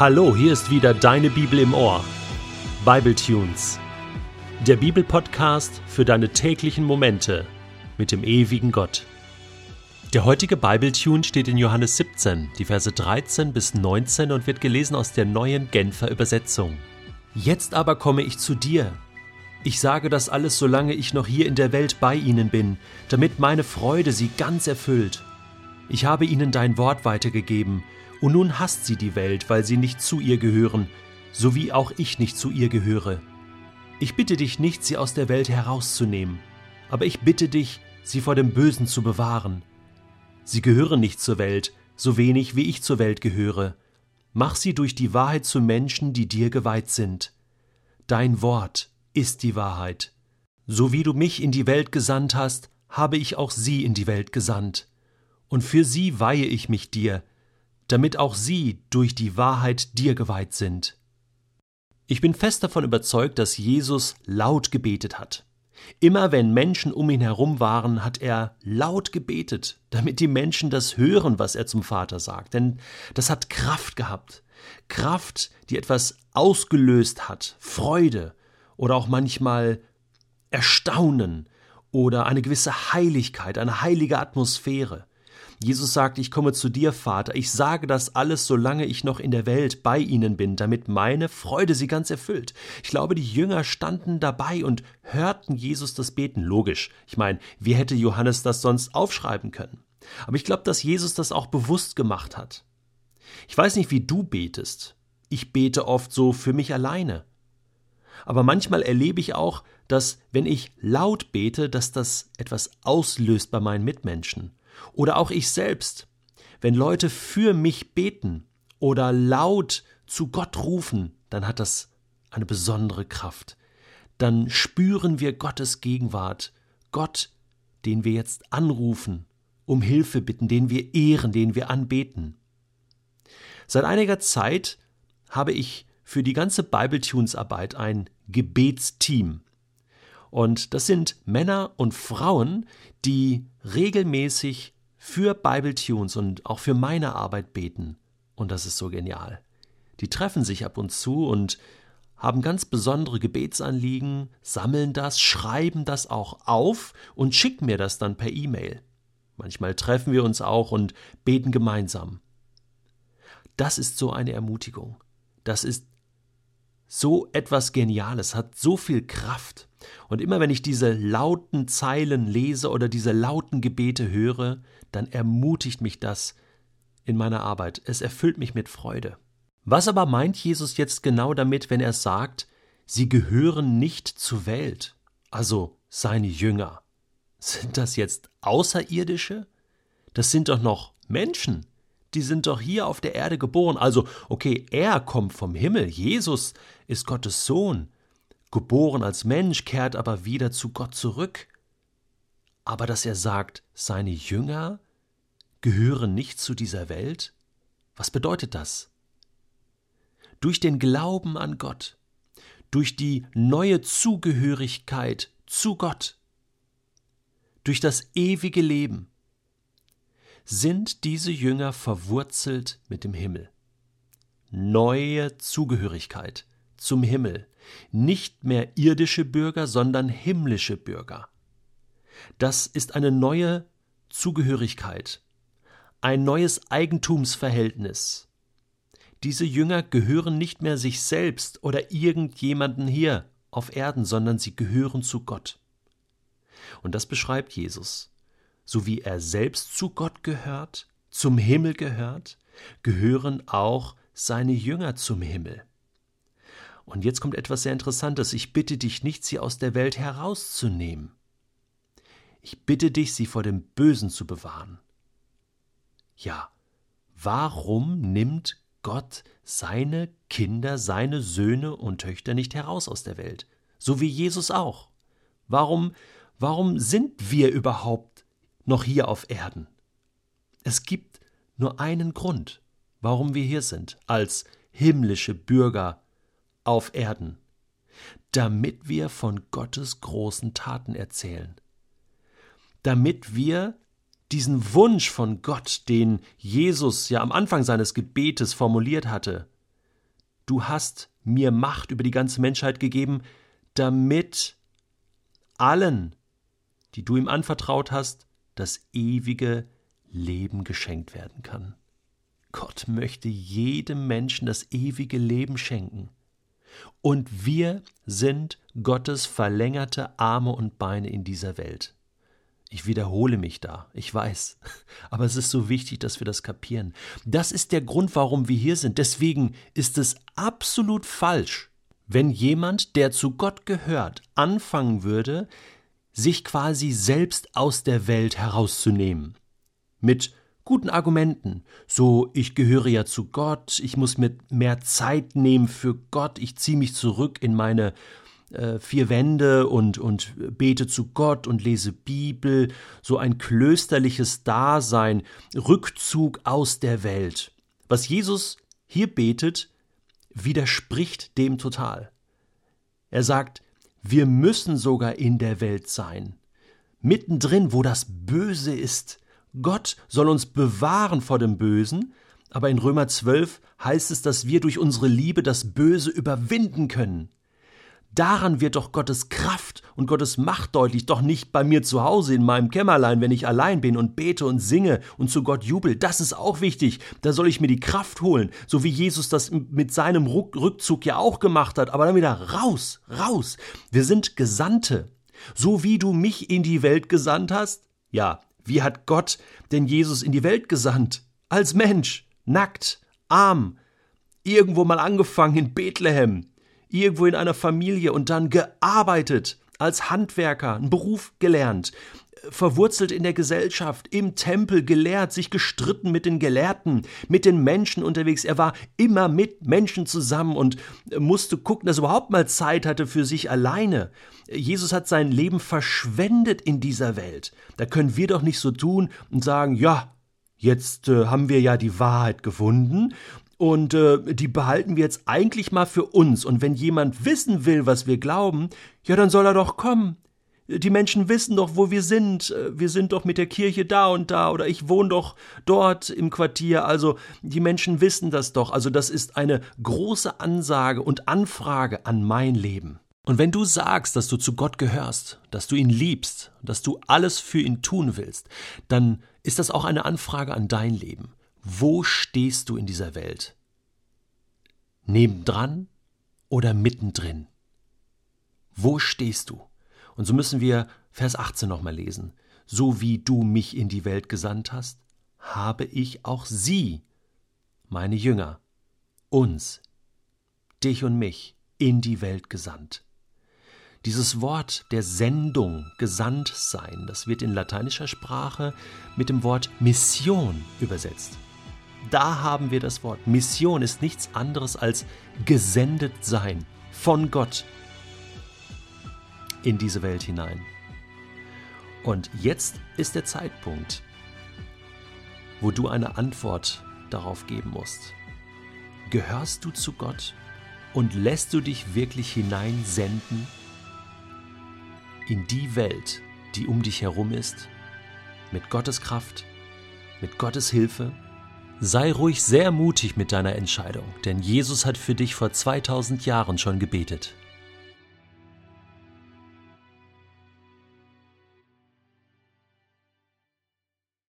Hallo, hier ist wieder deine Bibel im Ohr. Bible Tunes. Der Bibelpodcast für deine täglichen Momente mit dem ewigen Gott. Der heutige Bible Tune steht in Johannes 17, die Verse 13 bis 19 und wird gelesen aus der neuen Genfer Übersetzung. Jetzt aber komme ich zu dir. Ich sage das alles, solange ich noch hier in der Welt bei ihnen bin, damit meine Freude sie ganz erfüllt. Ich habe ihnen dein Wort weitergegeben, und nun hasst sie die Welt, weil sie nicht zu ihr gehören, so wie auch ich nicht zu ihr gehöre. Ich bitte dich nicht, sie aus der Welt herauszunehmen, aber ich bitte dich, sie vor dem Bösen zu bewahren. Sie gehören nicht zur Welt, so wenig wie ich zur Welt gehöre. Mach sie durch die Wahrheit zu Menschen, die dir geweiht sind. Dein Wort ist die Wahrheit. So wie du mich in die Welt gesandt hast, habe ich auch sie in die Welt gesandt. Und für sie weihe ich mich dir, damit auch sie durch die Wahrheit dir geweiht sind. Ich bin fest davon überzeugt, dass Jesus laut gebetet hat. Immer wenn Menschen um ihn herum waren, hat er laut gebetet, damit die Menschen das hören, was er zum Vater sagt. Denn das hat Kraft gehabt. Kraft, die etwas ausgelöst hat, Freude oder auch manchmal Erstaunen oder eine gewisse Heiligkeit, eine heilige Atmosphäre. Jesus sagt, ich komme zu dir, Vater, ich sage das alles, solange ich noch in der Welt bei ihnen bin, damit meine Freude sie ganz erfüllt. Ich glaube, die Jünger standen dabei und hörten Jesus das Beten. Logisch. Ich meine, wie hätte Johannes das sonst aufschreiben können? Aber ich glaube, dass Jesus das auch bewusst gemacht hat. Ich weiß nicht, wie du betest. Ich bete oft so für mich alleine. Aber manchmal erlebe ich auch, dass wenn ich laut bete, dass das etwas auslöst bei meinen Mitmenschen. Oder auch ich selbst. Wenn Leute für mich beten oder laut zu Gott rufen, dann hat das eine besondere Kraft. Dann spüren wir Gottes Gegenwart. Gott, den wir jetzt anrufen, um Hilfe bitten, den wir ehren, den wir anbeten. Seit einiger Zeit habe ich für die ganze Bible-Tunes-Arbeit ein Gebetsteam. Und das sind Männer und Frauen, die regelmäßig für Bible Tunes und auch für meine Arbeit beten. Und das ist so genial. Die treffen sich ab und zu und haben ganz besondere Gebetsanliegen, sammeln das, schreiben das auch auf und schicken mir das dann per E-Mail. Manchmal treffen wir uns auch und beten gemeinsam. Das ist so eine Ermutigung. Das ist so etwas Geniales, hat so viel Kraft. Und immer wenn ich diese lauten Zeilen lese oder diese lauten Gebete höre, dann ermutigt mich das in meiner Arbeit. Es erfüllt mich mit Freude. Was aber meint Jesus jetzt genau damit, wenn er sagt, sie gehören nicht zur Welt, also seine Jünger? Sind das jetzt Außerirdische? Das sind doch noch Menschen. Die sind doch hier auf der Erde geboren. Also, okay, er kommt vom Himmel. Jesus ist Gottes Sohn geboren als Mensch, kehrt aber wieder zu Gott zurück. Aber dass er sagt, seine Jünger gehören nicht zu dieser Welt? Was bedeutet das? Durch den Glauben an Gott, durch die neue Zugehörigkeit zu Gott, durch das ewige Leben, sind diese Jünger verwurzelt mit dem Himmel. Neue Zugehörigkeit zum Himmel, nicht mehr irdische Bürger, sondern himmlische Bürger. Das ist eine neue Zugehörigkeit, ein neues Eigentumsverhältnis. Diese Jünger gehören nicht mehr sich selbst oder irgendjemanden hier auf Erden, sondern sie gehören zu Gott. Und das beschreibt Jesus. So wie er selbst zu Gott gehört, zum Himmel gehört, gehören auch seine Jünger zum Himmel. Und jetzt kommt etwas sehr Interessantes. Ich bitte dich nicht, sie aus der Welt herauszunehmen. Ich bitte dich, sie vor dem Bösen zu bewahren. Ja, warum nimmt Gott seine Kinder, seine Söhne und Töchter nicht heraus aus der Welt? So wie Jesus auch. Warum, warum sind wir überhaupt noch hier auf Erden? Es gibt nur einen Grund, warum wir hier sind, als himmlische Bürger auf Erden, damit wir von Gottes großen Taten erzählen, damit wir diesen Wunsch von Gott, den Jesus ja am Anfang seines Gebetes formuliert hatte, du hast mir Macht über die ganze Menschheit gegeben, damit allen, die du ihm anvertraut hast, das ewige Leben geschenkt werden kann. Gott möchte jedem Menschen das ewige Leben schenken. Und wir sind Gottes verlängerte Arme und Beine in dieser Welt. Ich wiederhole mich da, ich weiß. Aber es ist so wichtig, dass wir das kapieren. Das ist der Grund, warum wir hier sind. Deswegen ist es absolut falsch, wenn jemand, der zu Gott gehört, anfangen würde, sich quasi selbst aus der Welt herauszunehmen. Mit guten Argumenten. So, ich gehöre ja zu Gott, ich muss mir mehr Zeit nehmen für Gott, ich ziehe mich zurück in meine äh, vier Wände und, und bete zu Gott und lese Bibel, so ein klösterliches Dasein, Rückzug aus der Welt. Was Jesus hier betet, widerspricht dem total. Er sagt, wir müssen sogar in der Welt sein, mittendrin, wo das Böse ist. Gott soll uns bewahren vor dem Bösen, aber in Römer 12 heißt es, dass wir durch unsere Liebe das Böse überwinden können. Daran wird doch Gottes Kraft und Gottes Macht deutlich, doch nicht bei mir zu Hause in meinem Kämmerlein, wenn ich allein bin und bete und singe und zu Gott jubel. Das ist auch wichtig. Da soll ich mir die Kraft holen, so wie Jesus das mit seinem Rückzug ja auch gemacht hat. Aber dann wieder raus, raus. Wir sind Gesandte. So wie du mich in die Welt gesandt hast. Ja, wie hat Gott denn Jesus in die Welt gesandt? Als Mensch, nackt, arm, irgendwo mal angefangen in Bethlehem, irgendwo in einer Familie und dann gearbeitet, als Handwerker, einen Beruf gelernt, verwurzelt in der Gesellschaft, im Tempel gelehrt, sich gestritten mit den Gelehrten, mit den Menschen unterwegs. Er war immer mit Menschen zusammen und musste gucken, dass er überhaupt mal Zeit hatte für sich alleine. Jesus hat sein Leben verschwendet in dieser Welt. Da können wir doch nicht so tun und sagen, ja, jetzt äh, haben wir ja die Wahrheit gefunden und äh, die behalten wir jetzt eigentlich mal für uns. Und wenn jemand wissen will, was wir glauben, ja, dann soll er doch kommen. Die Menschen wissen doch, wo wir sind. Wir sind doch mit der Kirche da und da oder ich wohne doch dort im Quartier. Also die Menschen wissen das doch. Also das ist eine große Ansage und Anfrage an mein Leben. Und wenn du sagst, dass du zu Gott gehörst, dass du ihn liebst, dass du alles für ihn tun willst, dann ist das auch eine Anfrage an dein Leben. Wo stehst du in dieser Welt? Nebendran oder mittendrin? Wo stehst du? Und so müssen wir Vers 18 nochmal lesen. So wie du mich in die Welt gesandt hast, habe ich auch sie, meine Jünger, uns, dich und mich, in die Welt gesandt. Dieses Wort der Sendung, gesandt sein, das wird in lateinischer Sprache mit dem Wort Mission übersetzt. Da haben wir das Wort. Mission ist nichts anderes als gesendet sein von Gott in diese Welt hinein. Und jetzt ist der Zeitpunkt, wo du eine Antwort darauf geben musst. Gehörst du zu Gott und lässt du dich wirklich hineinsenden in die Welt, die um dich herum ist, mit Gottes Kraft, mit Gottes Hilfe? Sei ruhig sehr mutig mit deiner Entscheidung, denn Jesus hat für dich vor 2000 Jahren schon gebetet.